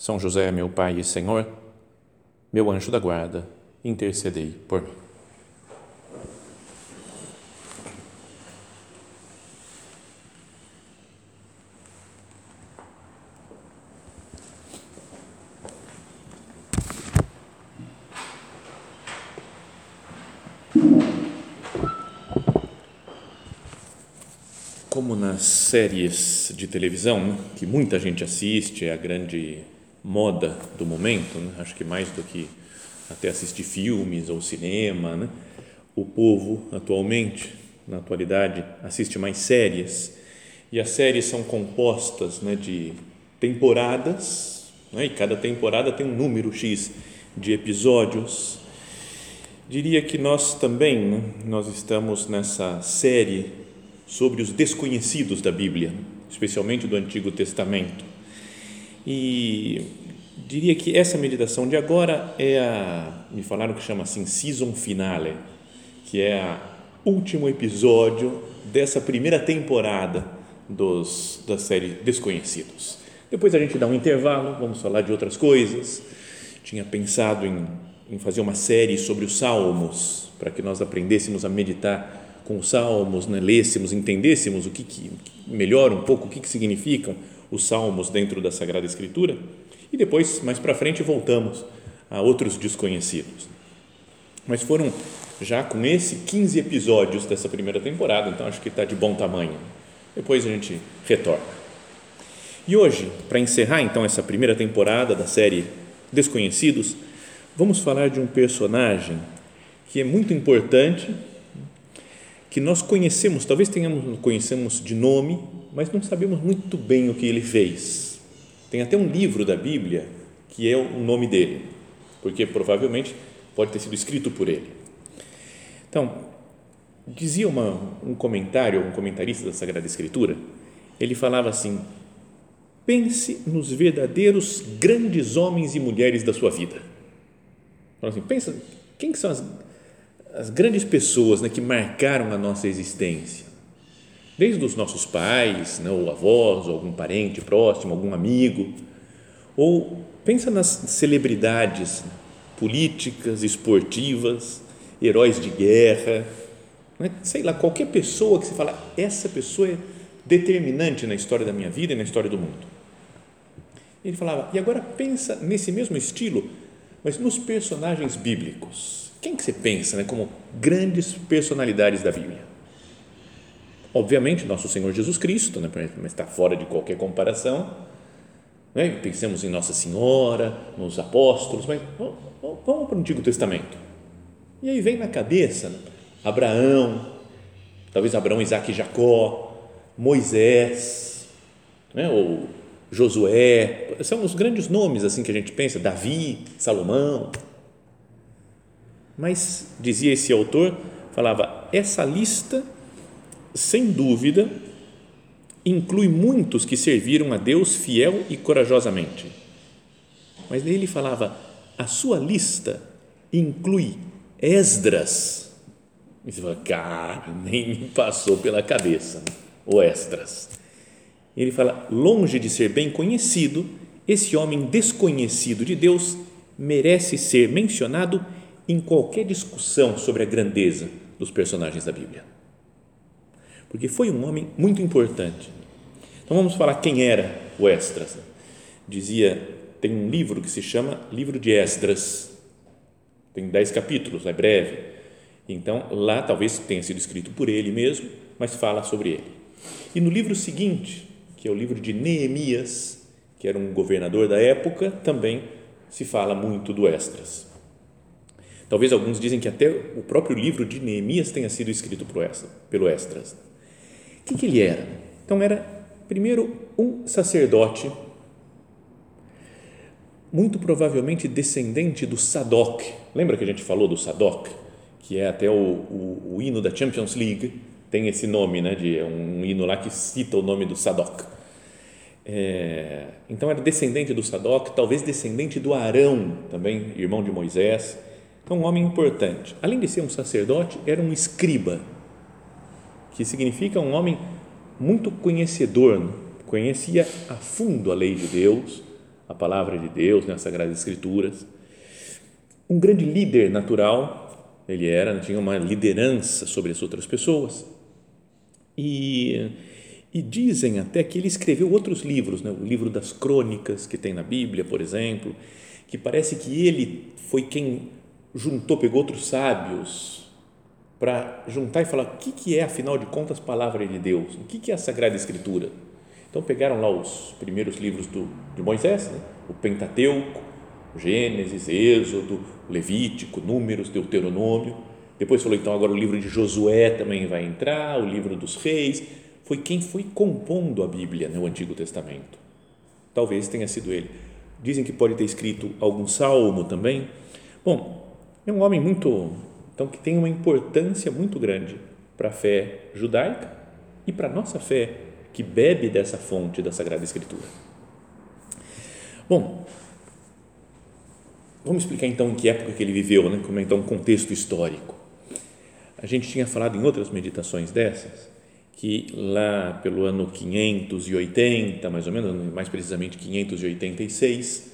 são José, meu Pai e Senhor, meu anjo da guarda, intercedei por mim. Como nas séries de televisão, que muita gente assiste, é a grande moda do momento, né? acho que mais do que até assistir filmes ou cinema, né? o povo atualmente, na atualidade, assiste mais séries e as séries são compostas né, de temporadas né? e cada temporada tem um número X de episódios. Diria que nós também, né? nós estamos nessa série sobre os desconhecidos da Bíblia, especialmente do Antigo Testamento e diria que essa meditação de agora é a, me falaram que chama assim, season finale, que é o último episódio dessa primeira temporada dos, da série Desconhecidos. Depois a gente dá um intervalo, vamos falar de outras coisas. Tinha pensado em, em fazer uma série sobre os Salmos, para que nós aprendêssemos a meditar com os Salmos, né? lêssemos, entendêssemos o que, que melhor um pouco, o que, que significam os salmos dentro da Sagrada Escritura e depois, mais para frente, voltamos a outros desconhecidos. Mas foram já com esse 15 episódios dessa primeira temporada, então acho que está de bom tamanho. Depois a gente retorna. E hoje, para encerrar então essa primeira temporada da série Desconhecidos, vamos falar de um personagem que é muito importante, que nós conhecemos, talvez tenhamos conhecemos de nome, mas não sabemos muito bem o que ele fez. Tem até um livro da Bíblia que é o nome dele, porque provavelmente pode ter sido escrito por ele. Então, dizia uma, um comentário, um comentarista da Sagrada Escritura, ele falava assim: pense nos verdadeiros grandes homens e mulheres da sua vida. Assim, pensa, quem são as, as grandes pessoas né, que marcaram a nossa existência? Desde os nossos pais, né, ou avós, ou algum parente próximo, algum amigo, ou pensa nas celebridades políticas, esportivas, heróis de guerra, né, sei lá, qualquer pessoa que você fala, essa pessoa é determinante na história da minha vida e na história do mundo. Ele falava, e agora pensa nesse mesmo estilo, mas nos personagens bíblicos. Quem que você pensa né, como grandes personalidades da Bíblia? Obviamente, nosso Senhor Jesus Cristo, né, mas está fora de qualquer comparação. Né? Pensemos em Nossa Senhora, nos apóstolos, mas vamos, vamos para o Antigo Testamento. E aí vem na cabeça Abraão, talvez Abraão, Isaac e Jacó, Moisés, né? ou Josué, são os grandes nomes assim que a gente pensa, Davi, Salomão. Mas, dizia esse autor, falava, essa lista sem dúvida, inclui muitos que serviram a Deus fiel e corajosamente. Mas ele falava, a sua lista inclui Esdras. E você fala, cara, nem me passou pela cabeça, o Esdras. Ele fala, longe de ser bem conhecido, esse homem desconhecido de Deus merece ser mencionado em qualquer discussão sobre a grandeza dos personagens da Bíblia porque foi um homem muito importante. Então vamos falar quem era o Esdras. Dizia, tem um livro que se chama Livro de Esdras, tem dez capítulos, é breve. Então lá talvez tenha sido escrito por ele mesmo, mas fala sobre ele. E no livro seguinte, que é o livro de Neemias, que era um governador da época, também se fala muito do Esdras. Talvez alguns dizem que até o próprio livro de Neemias tenha sido escrito pelo Esdras. Que, que ele era? Então, era, primeiro, um sacerdote, muito provavelmente descendente do Sadok. Lembra que a gente falou do Sadok? Que é até o, o, o hino da Champions League, tem esse nome, né, de é um hino lá que cita o nome do Sadok. É, então era descendente do Sadok, talvez descendente do Arão, também irmão de Moisés. Então um homem importante. Além de ser um sacerdote, era um escriba, que significa um homem muito conhecedor, conhecia a fundo a lei de Deus, a palavra de Deus, né, Sagradas Escrituras. Um grande líder natural, ele era, tinha uma liderança sobre as outras pessoas. E, e dizem até que ele escreveu outros livros, né? o livro das crônicas que tem na Bíblia, por exemplo, que parece que ele foi quem juntou, pegou outros sábios para juntar e falar o que, que é, afinal de contas, palavra de Deus, o que, que é a Sagrada Escritura. Então pegaram lá os primeiros livros do, de Moisés, né? o Pentateuco, Gênesis, Êxodo, Levítico, Números, Deuteronômio, depois falou, então, agora o livro de Josué também vai entrar, o livro dos reis. Foi quem foi compondo a Bíblia no Antigo Testamento. Talvez tenha sido ele. Dizem que pode ter escrito algum salmo também. Bom, é um homem muito, então, que tem uma importância muito grande para a fé judaica e para a nossa fé, que bebe dessa fonte da Sagrada Escritura. Bom, vamos explicar então em que época que ele viveu, né? como é então um contexto histórico. A gente tinha falado em outras meditações dessas que lá pelo ano 580, mais ou menos, mais precisamente 586,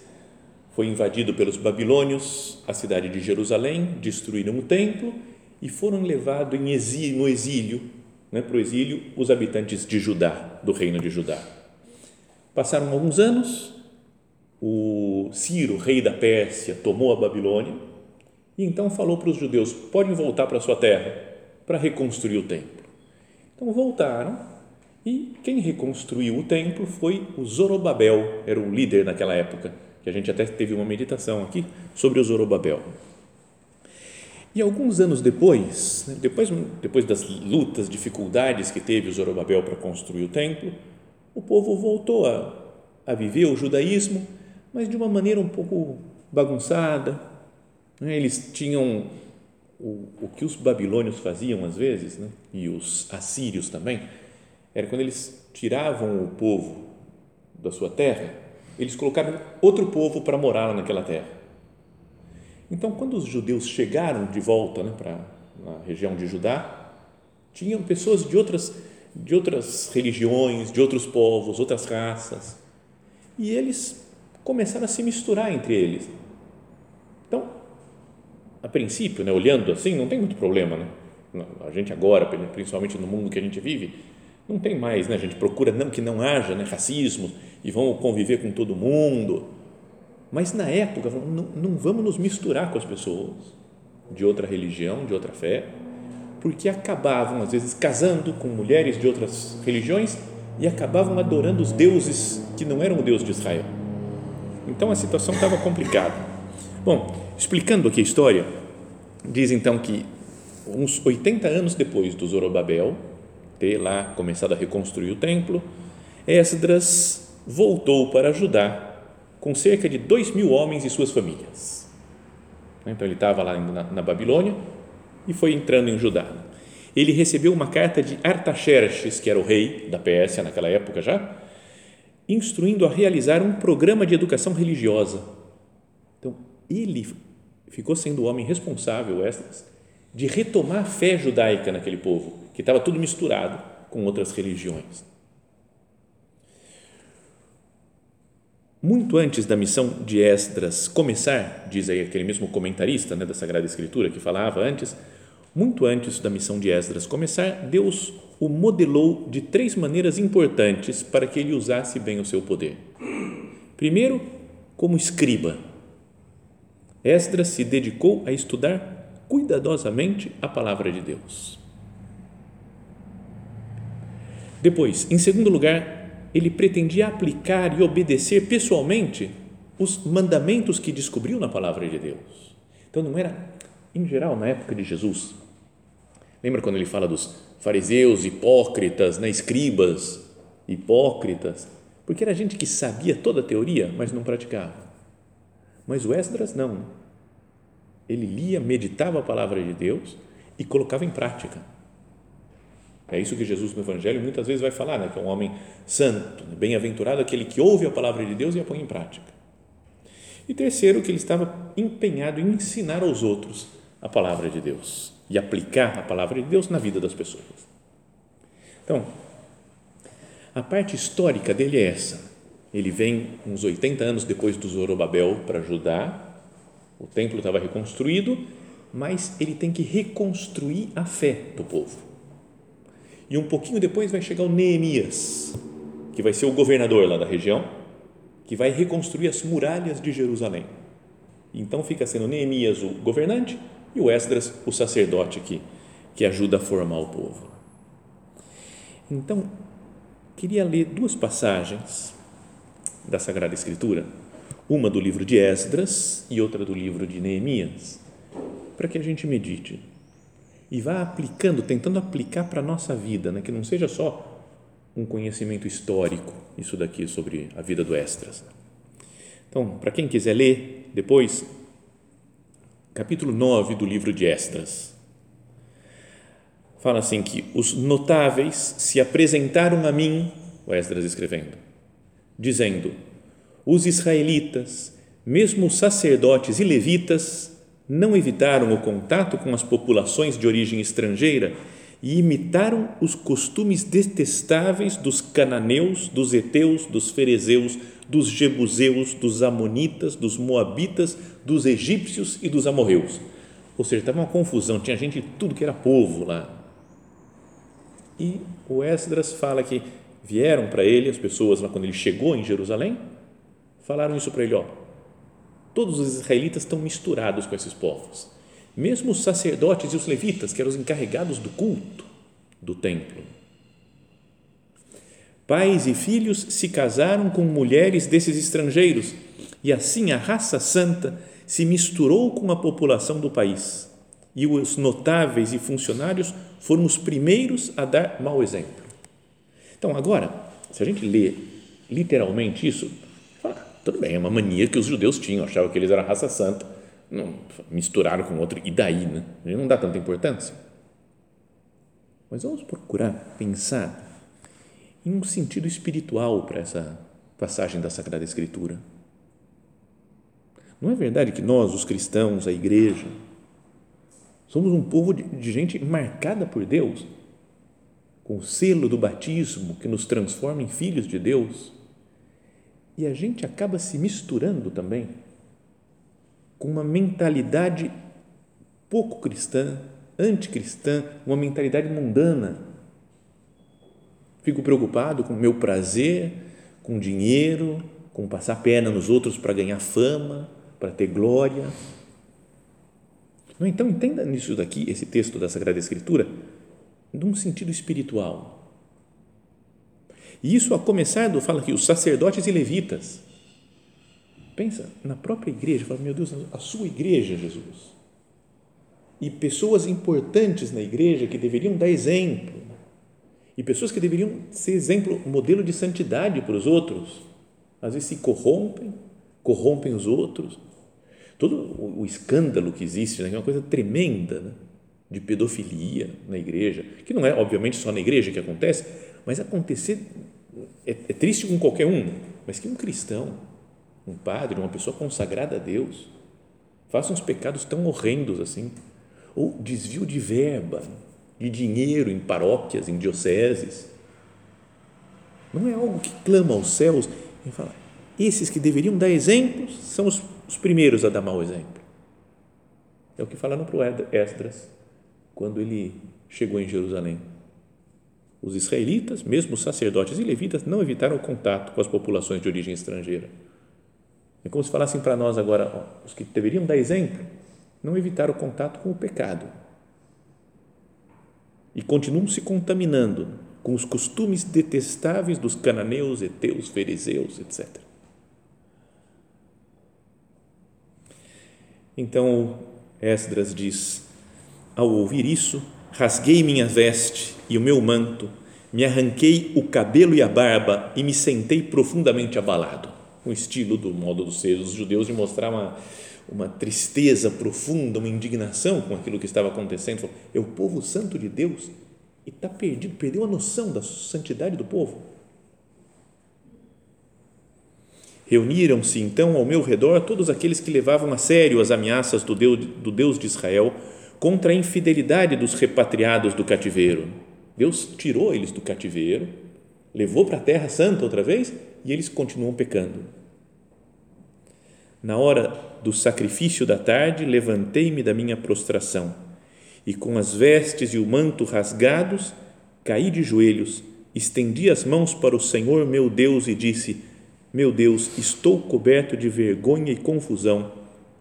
foi invadido pelos babilônios a cidade de Jerusalém, destruíram o templo e foram levados exílio, no exílio, né, para o exílio, os habitantes de Judá, do reino de Judá. Passaram alguns anos, o Ciro, rei da Pérsia, tomou a Babilônia e então falou para os judeus: podem voltar para a sua terra para reconstruir o templo. Então voltaram e quem reconstruiu o templo foi o Zorobabel, era o líder naquela época, que a gente até teve uma meditação aqui sobre o Zorobabel. E alguns anos depois, né, depois, depois das lutas, dificuldades que teve o Zorobabel para construir o templo, o povo voltou a, a viver o judaísmo, mas de uma maneira um pouco bagunçada, né? Eles tinham o, o que os babilônios faziam às vezes, né? e os assírios também, era quando eles tiravam o povo da sua terra, eles colocavam outro povo para morar naquela terra. Então, quando os judeus chegaram de volta né, para a região de Judá, tinham pessoas de outras, de outras religiões, de outros povos, outras raças, e eles começaram a se misturar entre eles a princípio, né, olhando assim, não tem muito problema, né? A gente agora, principalmente no mundo que a gente vive, não tem mais, né? A gente procura não que não haja né, racismo e vamos conviver com todo mundo. Mas na época, não, não vamos nos misturar com as pessoas de outra religião, de outra fé, porque acabavam às vezes casando com mulheres de outras religiões e acabavam adorando os deuses que não eram o Deus de Israel. Então a situação estava complicada. Bom, Explicando aqui a história, diz então que uns 80 anos depois do Zorobabel ter lá começado a reconstruir o templo, Esdras voltou para Judá com cerca de dois mil homens e suas famílias. Então ele estava lá na, Babilônia e foi entrando em Judá. Ele recebeu uma carta de Artaxerxes, que era o rei da Pérsia naquela época já, instruindo a realizar um programa de educação religiosa. Então, ele ficou sendo o homem responsável, de retomar a fé judaica naquele povo, que estava tudo misturado com outras religiões. Muito antes da missão de Esdras começar, diz aí aquele mesmo comentarista né, da Sagrada Escritura que falava antes, muito antes da missão de Esdras começar, Deus o modelou de três maneiras importantes para que ele usasse bem o seu poder. Primeiro, como escriba, Esdras se dedicou a estudar cuidadosamente a palavra de Deus. Depois, em segundo lugar, ele pretendia aplicar e obedecer pessoalmente os mandamentos que descobriu na palavra de Deus. Então, não era, em geral, na época de Jesus. Lembra quando ele fala dos fariseus, hipócritas, né, escribas, hipócritas? Porque era gente que sabia toda a teoria, mas não praticava. Mas o Esdras não. Ele lia, meditava a palavra de Deus e colocava em prática. É isso que Jesus no Evangelho muitas vezes vai falar, né? que é um homem santo, né? bem-aventurado aquele que ouve a palavra de Deus e a põe em prática. E terceiro, que ele estava empenhado em ensinar aos outros a palavra de Deus e aplicar a palavra de Deus na vida das pessoas. Então, a parte histórica dele é essa. Ele vem uns 80 anos depois do Zorobabel para Judá, o templo estava reconstruído, mas ele tem que reconstruir a fé do povo. E um pouquinho depois vai chegar o Neemias, que vai ser o governador lá da região, que vai reconstruir as muralhas de Jerusalém. Então fica sendo Neemias o governante e o Esdras o sacerdote que, que ajuda a formar o povo. Então, queria ler duas passagens da Sagrada Escritura, uma do livro de Esdras e outra do livro de Neemias, para que a gente medite e vá aplicando, tentando aplicar para a nossa vida, né? que não seja só um conhecimento histórico, isso daqui sobre a vida do Esdras. Então, para quem quiser ler depois, capítulo 9 do livro de Esdras. Fala assim que os notáveis se apresentaram a mim, o Esdras escrevendo, dizendo: os israelitas, mesmo os sacerdotes e levitas, não evitaram o contato com as populações de origem estrangeira e imitaram os costumes detestáveis dos cananeus, dos heteus, dos ferezeus, dos jebuseus, dos amonitas, dos moabitas, dos egípcios e dos amorreus. Ou seja, estava uma confusão, tinha gente de tudo que era povo lá. E o Esdras fala que vieram para ele as pessoas lá quando ele chegou em Jerusalém, falaram isso para ele, ó, todos os israelitas estão misturados com esses povos. Mesmo os sacerdotes e os levitas, que eram os encarregados do culto do templo. Pais e filhos se casaram com mulheres desses estrangeiros e assim a raça santa se misturou com a população do país. E os notáveis e funcionários foram os primeiros a dar mau exemplo. Então, agora, se a gente lê literalmente isso, tudo bem, é uma mania que os judeus tinham, achavam que eles eram raça santa, não, misturaram com outro, e daí, né? Não dá tanta importância. Mas vamos procurar pensar em um sentido espiritual para essa passagem da Sagrada Escritura. Não é verdade que nós, os cristãos, a igreja, somos um povo de, de gente marcada por Deus, com o selo do batismo que nos transforma em filhos de Deus? E a gente acaba se misturando também com uma mentalidade pouco cristã, anticristã, uma mentalidade mundana. Fico preocupado com o meu prazer, com dinheiro, com passar pena nos outros para ganhar fama, para ter glória. Então, entenda nisso daqui, esse texto da Sagrada Escritura, num sentido espiritual isso a começar do, fala aqui, os sacerdotes e levitas. Pensa na própria igreja, fala, meu Deus, a sua igreja, Jesus. E pessoas importantes na igreja que deveriam dar exemplo. E pessoas que deveriam ser exemplo, modelo de santidade para os outros. Às vezes se corrompem, corrompem os outros. Todo o, escândalo que existe, né, é uma coisa tremenda, né? De pedofilia na igreja, que não é, obviamente, só na igreja que acontece, mas acontecer é, é triste com qualquer um, mas que um cristão, um padre, uma pessoa consagrada a Deus, faça uns pecados tão horrendos assim, ou desvio de verba, de dinheiro em paróquias, em dioceses. Não é algo que clama aos céus e fala, esses que deveriam dar exemplos são os, os primeiros a dar mau exemplo. É o que falaram para o Esdras quando ele chegou em Jerusalém os israelitas, mesmo os sacerdotes e levitas, não evitaram o contato com as populações de origem estrangeira. É como se falassem para nós agora, ó, os que deveriam dar exemplo, não evitaram o contato com o pecado. E continuam se contaminando com os costumes detestáveis dos cananeus, heteus, fariseus, etc. Então, Esdras diz: ao ouvir isso, rasguei minha veste e o meu manto, me arranquei o cabelo e a barba e me sentei profundamente abalado. um estilo do modo de ser dos judeus de mostrar uma, uma tristeza profunda, uma indignação com aquilo que estava acontecendo. É o povo santo de Deus e está perdido, perdeu a noção da santidade do povo. Reuniram-se então ao meu redor todos aqueles que levavam a sério as ameaças do Deus, do Deus de Israel contra a infidelidade dos repatriados do cativeiro. Deus tirou eles do cativeiro, levou para a terra santa outra vez e eles continuam pecando. Na hora do sacrifício da tarde, levantei-me da minha prostração e, com as vestes e o manto rasgados, caí de joelhos, estendi as mãos para o Senhor meu Deus e disse: Meu Deus, estou coberto de vergonha e confusão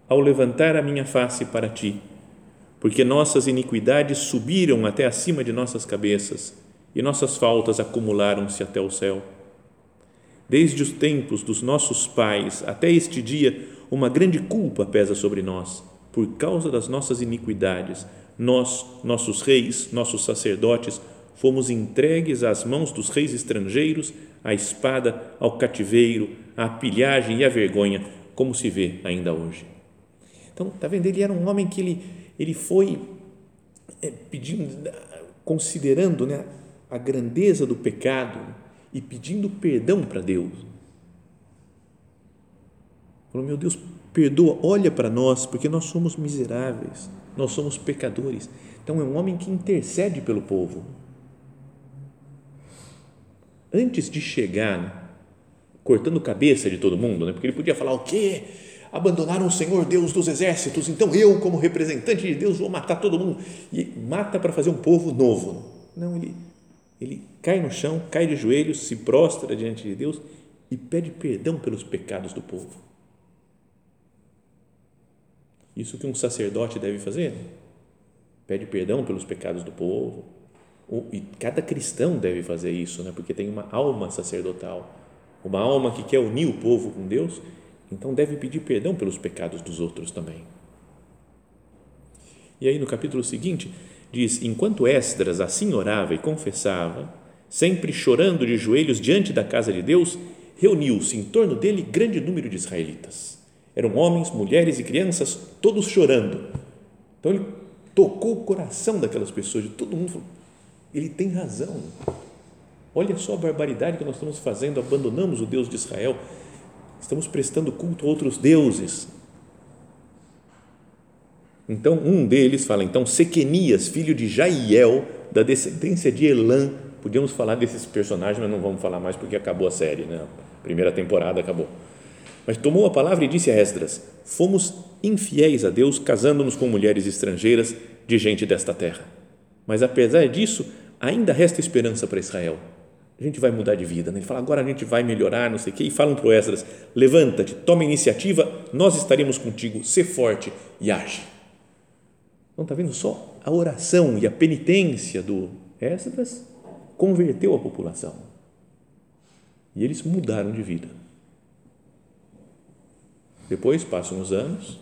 ao levantar a minha face para ti porque nossas iniquidades subiram até acima de nossas cabeças e nossas faltas acumularam-se até o céu. Desde os tempos dos nossos pais até este dia, uma grande culpa pesa sobre nós, por causa das nossas iniquidades. Nós, nossos reis, nossos sacerdotes, fomos entregues às mãos dos reis estrangeiros, à espada, ao cativeiro, à pilhagem e à vergonha, como se vê ainda hoje. Então, está vendo? Ele era um homem que ele ele foi é, pedindo, considerando né, a grandeza do pecado e pedindo perdão para Deus. Falou, meu Deus, perdoa, olha para nós, porque nós somos miseráveis, nós somos pecadores. Então é um homem que intercede pelo povo. Antes de chegar né, cortando cabeça de todo mundo, né, porque ele podia falar o quê? Abandonaram o Senhor Deus dos exércitos, então eu, como representante de Deus, vou matar todo mundo. E mata para fazer um povo novo. Não, ele, ele cai no chão, cai de joelhos, se prostra diante de Deus e pede perdão pelos pecados do povo. Isso que um sacerdote deve fazer. Pede perdão pelos pecados do povo. E cada cristão deve fazer isso, né? porque tem uma alma sacerdotal, uma alma que quer unir o povo com Deus então deve pedir perdão pelos pecados dos outros também. E aí no capítulo seguinte diz: Enquanto Esdras assim orava e confessava, sempre chorando de joelhos diante da casa de Deus, reuniu-se em torno dele grande número de israelitas. Eram homens, mulheres e crianças, todos chorando. Então ele tocou o coração daquelas pessoas, de todo mundo. Falou, ele tem razão. Olha só a barbaridade que nós estamos fazendo, abandonamos o Deus de Israel estamos prestando culto a outros deuses. Então, um deles fala, então, Sequenias, filho de Jaiel, da descendência de Elã. Podíamos falar desses personagens, mas não vamos falar mais porque acabou a série, né? Primeira temporada acabou. Mas tomou a palavra e disse a Esdras: Fomos infiéis a Deus, casando-nos com mulheres estrangeiras de gente desta terra. Mas apesar disso, ainda resta esperança para Israel a gente vai mudar de vida. Né? Ele fala, agora a gente vai melhorar, não sei o quê, e falam para o Esdras, levanta-te, toma iniciativa, nós estaremos contigo, sê forte e age. Então, está vendo só a oração e a penitência do Esdras converteu a população. E eles mudaram de vida. Depois passam os anos,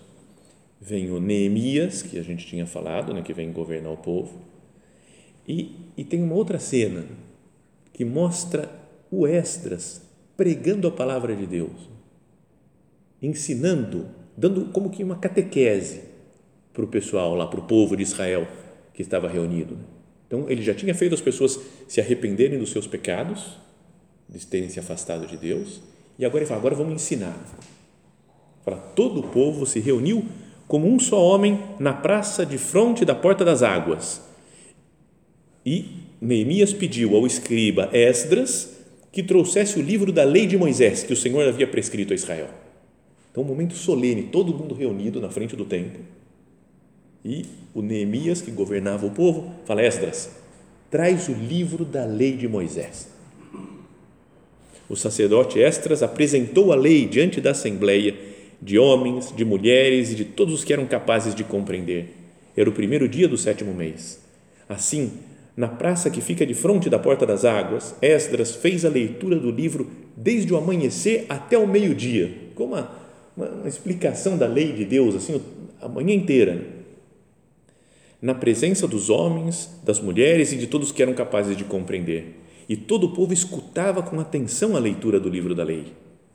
vem o Neemias, que a gente tinha falado, né, que vem governar o povo, e, e tem uma outra cena que mostra o Esdras pregando a palavra de Deus, ensinando, dando como que uma catequese para o pessoal lá, para o povo de Israel que estava reunido. Então, ele já tinha feito as pessoas se arrependerem dos seus pecados, de terem se afastado de Deus, e agora ele fala, agora vamos ensinar. Fala, todo o povo se reuniu como um só homem na praça de fronte da porta das águas. E Neemias pediu ao escriba Esdras que trouxesse o livro da lei de Moisés que o Senhor havia prescrito a Israel. Então, um momento solene, todo mundo reunido na frente do templo. E o Neemias, que governava o povo, fala: Esdras, traz o livro da lei de Moisés. O sacerdote Esdras apresentou a lei diante da assembleia de homens, de mulheres e de todos os que eram capazes de compreender. Era o primeiro dia do sétimo mês. Assim, na praça que fica de frente da Porta das Águas, Esdras fez a leitura do livro desde o amanhecer até o meio-dia, com uma, uma, uma, explicação da lei de Deus, assim, a manhã inteira. Na presença dos homens, das mulheres e de todos que eram capazes de compreender. E todo o povo escutava com atenção a leitura do livro da lei.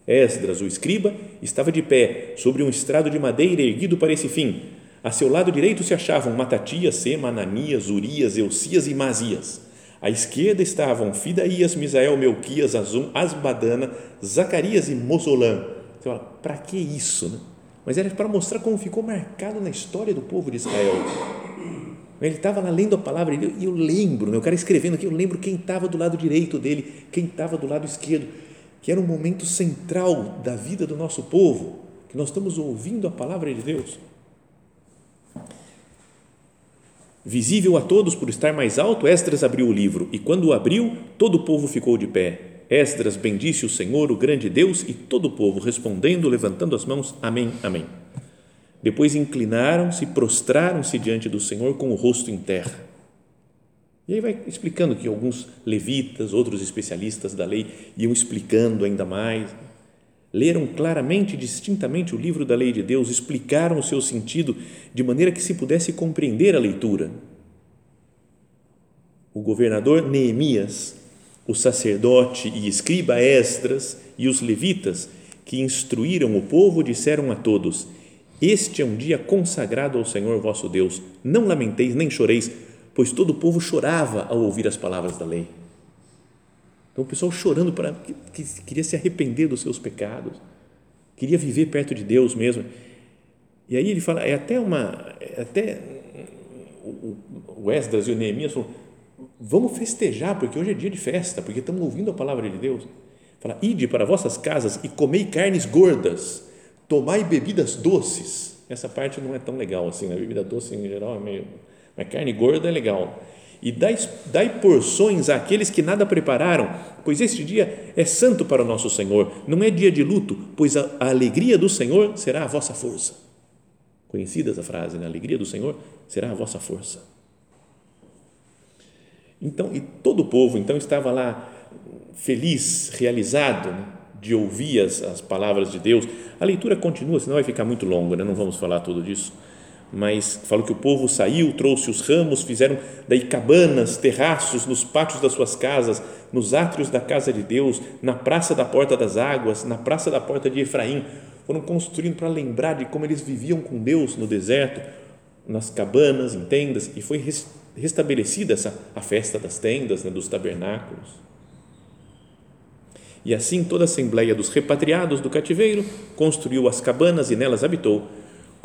Esdras, o escriba, estava de pé sobre um estrado de madeira erguido para esse fim. A seu lado direito se achavam Matatias, Sema, Ananias, Urias, Eucias e Mazias. À esquerda estavam Fidaías, Misael, Melquias, Azum, Asbadana, Zacarias e Mosolã. Você fala, para que isso? Né? Mas era para mostrar como ficou marcado na história do povo de Israel. Ele estava lá lendo a palavra e eu lembro, né, o cara escrevendo aqui, eu lembro quem estava do lado direito dele, quem estava do lado esquerdo, que era um momento central da vida do nosso povo, que nós estamos ouvindo a palavra de Deus. Visível a todos por estar mais alto, Esdras abriu o livro e, quando o abriu, todo o povo ficou de pé. Esdras bendisse o Senhor, o grande Deus, e todo o povo, respondendo, levantando as mãos: Amém, Amém. Depois inclinaram-se, prostraram-se diante do Senhor com o rosto em terra. E aí vai explicando que alguns levitas, outros especialistas da lei, iam explicando ainda mais. Leram claramente e distintamente o livro da lei de Deus, explicaram o seu sentido de maneira que se pudesse compreender a leitura. O governador Neemias, o sacerdote e escriba Esdras e os levitas que instruíram o povo disseram a todos: este é um dia consagrado ao Senhor vosso Deus. Não lamenteis nem choreis, pois todo o povo chorava ao ouvir as palavras da lei. Então o pessoal chorando para que, que queria se arrepender dos seus pecados, queria viver perto de Deus mesmo. E aí ele fala, é até uma, é até o Esdras e o Neemias falam, vamos festejar, porque hoje é dia de festa, porque estamos ouvindo a palavra de Deus. Fala, ide para vossas casas e comei carnes gordas tomai bebidas doces. Essa parte não é tão legal assim, a né? bebida doce em geral é meio. Mas carne gorda é legal. E dai, dai porções àqueles que nada prepararam, pois este dia é santo para o nosso Senhor, não é dia de luto, pois a, a alegria do Senhor será a vossa força. Conhecida essa frase, né? A alegria do Senhor será a vossa força. Então, e todo o povo então estava lá feliz, realizado, né? de ouvir as, as palavras de Deus. A leitura continua, senão vai ficar muito longa, né? não vamos falar tudo disso. Mas falo que o povo saiu, trouxe os ramos, fizeram daí cabanas, terraços nos pátios das suas casas, nos átrios da casa de Deus, na praça da porta das águas, na praça da porta de Efraim. Foram construindo para lembrar de como eles viviam com Deus no deserto, nas cabanas, em tendas, e foi restabelecida essa a festa das tendas, né, dos tabernáculos. E assim toda a assembleia dos repatriados do cativeiro construiu as cabanas e nelas habitou,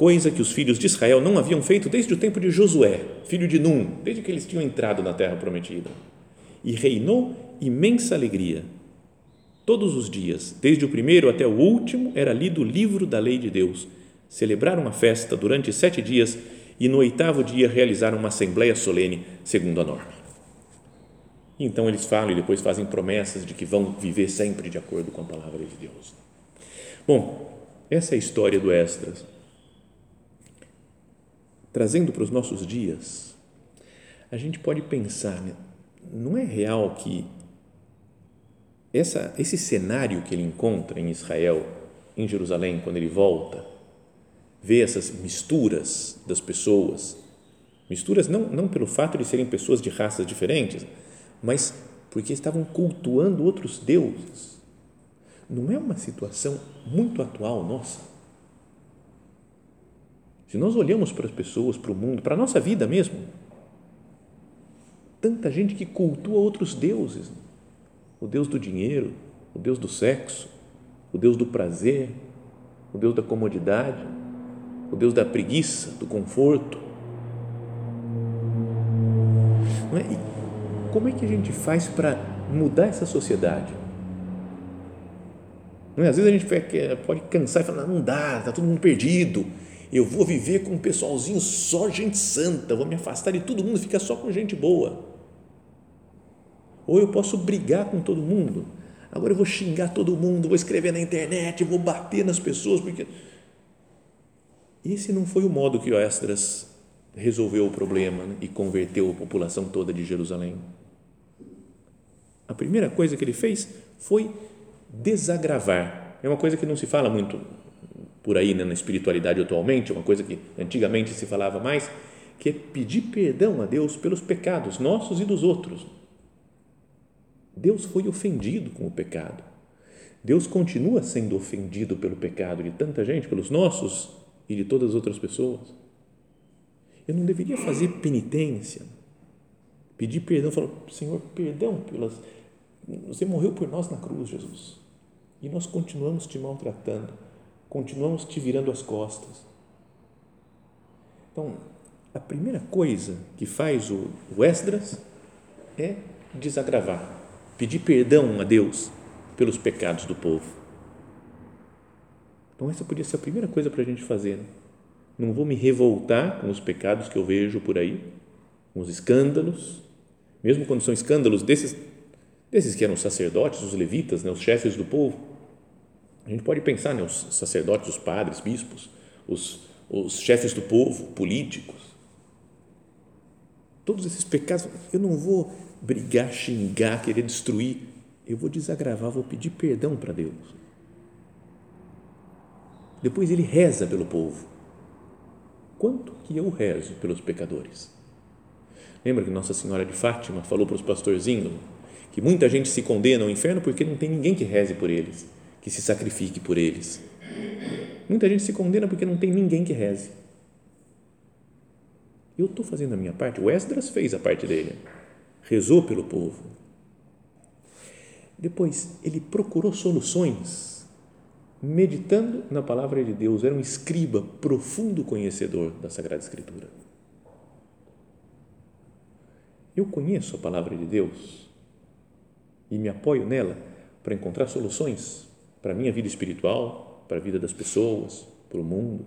coisa que os filhos de Israel não haviam feito desde o tempo de Josué, filho de Num, desde que eles tinham entrado na terra prometida. E reinou imensa alegria. Todos os dias, desde o primeiro até o último, era lido o livro da lei de Deus. Celebraram a festa durante sete dias e no oitavo dia realizaram uma assembleia solene, segundo a norma. Então eles falam e depois fazem promessas de que vão viver sempre de acordo com a palavra de Deus. Bom, essa é a história do Esdras. Trazendo para os nossos dias, a gente pode pensar, né? não é real que essa, esse cenário que ele encontra em Israel, em Jerusalém, quando ele volta, vê essas misturas das pessoas, misturas não, não pelo fato de serem pessoas de raças diferentes, mas porque estavam cultuando outros deuses. Não é uma situação muito atual nossa? Se nós olhamos para as pessoas, para o mundo, para a nossa vida mesmo, tanta gente que cultua outros deuses, o Deus do dinheiro, o Deus do sexo, o Deus do prazer, o Deus da comodidade, o Deus da preguiça, do conforto. Não é? como é que a gente faz para mudar essa sociedade? Não é? Às vezes a gente pode cansar e falar, não dá, está todo mundo perdido, eu vou viver com um pessoalzinho só gente santa, vou me afastar de todo mundo, ficar só com gente boa. Ou eu posso brigar com todo mundo, agora eu vou xingar todo mundo, vou escrever na internet, vou bater nas pessoas, porque esse não foi o modo que o Esdras resolveu o problema né? e converteu a população toda de Jerusalém. A primeira coisa que ele fez foi desagravar. É uma coisa que não se fala muito por aí né, na espiritualidade atualmente, uma coisa que antigamente se falava mais, que é pedir perdão a Deus pelos pecados nossos e dos outros. Deus foi ofendido com o pecado. Deus continua sendo ofendido pelo pecado de tanta gente, pelos nossos e de todas as outras pessoas. Eu não deveria fazer penitência, pedir perdão, falar, Senhor, perdão pelas. Você morreu por nós na cruz, Jesus. E nós continuamos te maltratando, continuamos te virando as costas. Então, a primeira coisa que faz o, o Esdras é desagravar, pedir perdão a Deus pelos pecados do povo. Então, essa podia ser a primeira coisa para a gente fazer. Né? Não vou me revoltar com os pecados que eu vejo por aí, com os escândalos, mesmo quando são escândalos desses, desses que eram sacerdotes, os levitas, né, os chefes do povo. A gente pode pensar, né, os sacerdotes, os padres, bispos, os, os chefes do povo, políticos. Todos esses pecados, eu não vou brigar, xingar, querer destruir, eu vou desagravar, vou pedir perdão para Deus. Depois ele reza pelo povo. Quanto que eu rezo pelos pecadores? Lembra que Nossa Senhora de Fátima falou para os pastorzinhos que muita gente se condena ao inferno porque não tem ninguém que reze por eles, que se sacrifique por eles. Muita gente se condena porque não tem ninguém que reze. Eu estou fazendo a minha parte. O Esdras fez a parte dele. Rezou pelo povo. Depois, ele procurou soluções, meditando na palavra de Deus. Era um escriba, profundo conhecedor da Sagrada Escritura. Eu conheço a palavra de Deus e me apoio nela para encontrar soluções para a minha vida espiritual, para a vida das pessoas, para o mundo.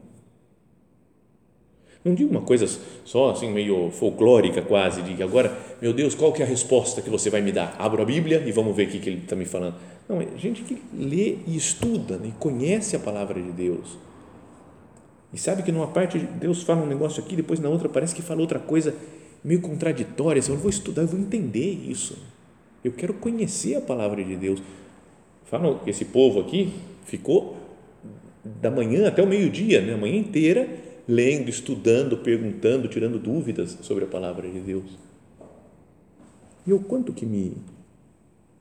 Não digo uma coisa só assim meio folclórica quase, de agora, meu Deus, qual que é a resposta que você vai me dar? Abro a Bíblia e vamos ver o que ele está me falando. Não, é gente que lê e estuda né, e conhece a palavra de Deus. E sabe que numa parte Deus fala um negócio aqui, depois na outra parece que fala outra coisa meio contraditória. Assim, eu vou estudar, eu vou entender isso. Eu quero conhecer a palavra de Deus. Falam que esse povo aqui ficou da manhã até o meio-dia, né? a manhã inteira, lendo, estudando, perguntando, tirando dúvidas sobre a palavra de Deus. E eu quanto que me,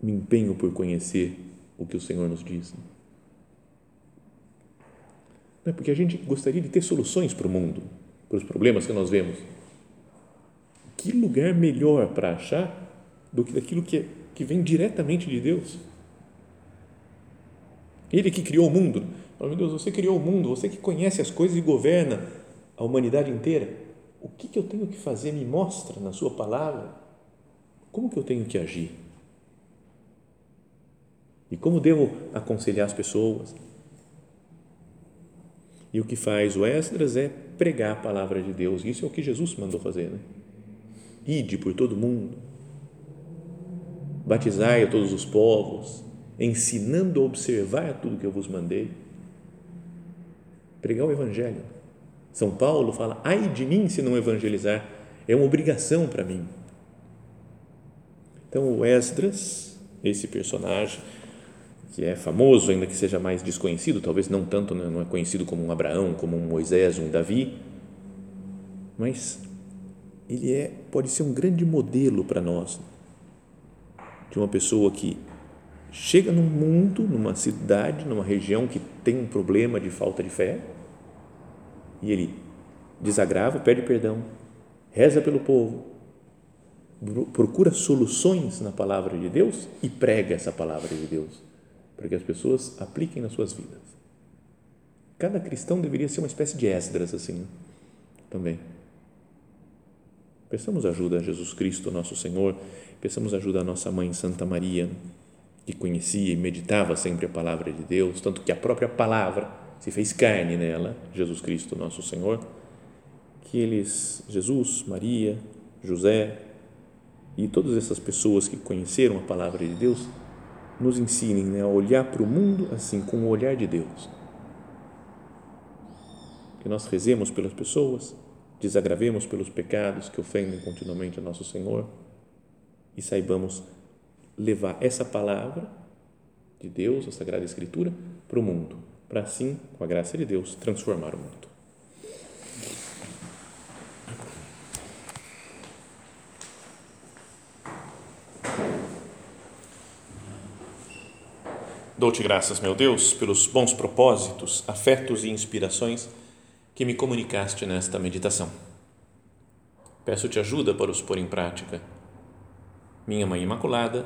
me empenho por conhecer o que o Senhor nos diz. É porque a gente gostaria de ter soluções para o mundo, para os problemas que nós vemos. Que lugar melhor para achar do que daquilo que, é, que vem diretamente de Deus? Ele que criou o mundo. Meu Deus, você criou o mundo, você que conhece as coisas e governa a humanidade inteira. O que, que eu tenho que fazer? Me mostra na Sua palavra. Como que eu tenho que agir? E como devo aconselhar as pessoas? E o que faz o Esdras é pregar a palavra de Deus. Isso é o que Jesus mandou fazer. Né? Ide por todo mundo, batizai a todos os povos, ensinando a observar tudo que eu vos mandei. Pregar o Evangelho. São Paulo fala: ai de mim se não evangelizar, é uma obrigação para mim. Então, o Esdras, esse personagem, que é famoso, ainda que seja mais desconhecido, talvez não tanto, né, não é conhecido como um Abraão, como um Moisés, um Davi, mas ele é, pode ser um grande modelo para nós de uma pessoa que chega num mundo, numa cidade, numa região que tem um problema de falta de fé e ele desagrava, pede perdão, reza pelo povo, procura soluções na palavra de Deus e prega essa palavra de Deus para que as pessoas apliquem nas suas vidas. Cada cristão deveria ser uma espécie de Esdras assim, também. Peçamos ajuda a Jesus Cristo, nosso Senhor, peçamos ajuda a nossa mãe Santa Maria, que conhecia e meditava sempre a palavra de Deus, tanto que a própria palavra se fez carne nela, Jesus Cristo, nosso Senhor, que eles, Jesus, Maria, José e todas essas pessoas que conheceram a palavra de Deus, nos ensinem né, a olhar para o mundo assim, com o olhar de Deus. Que nós rezemos pelas pessoas, desagravemos pelos pecados que ofendem continuamente a nosso Senhor e saibamos levar essa palavra de Deus, a Sagrada Escritura, para o mundo, para assim, com a graça de Deus, transformar o mundo. Dou-te graças, meu Deus, pelos bons propósitos, afetos e inspirações que me comunicaste nesta meditação. Peço-te ajuda para os pôr em prática. Minha Mãe Imaculada,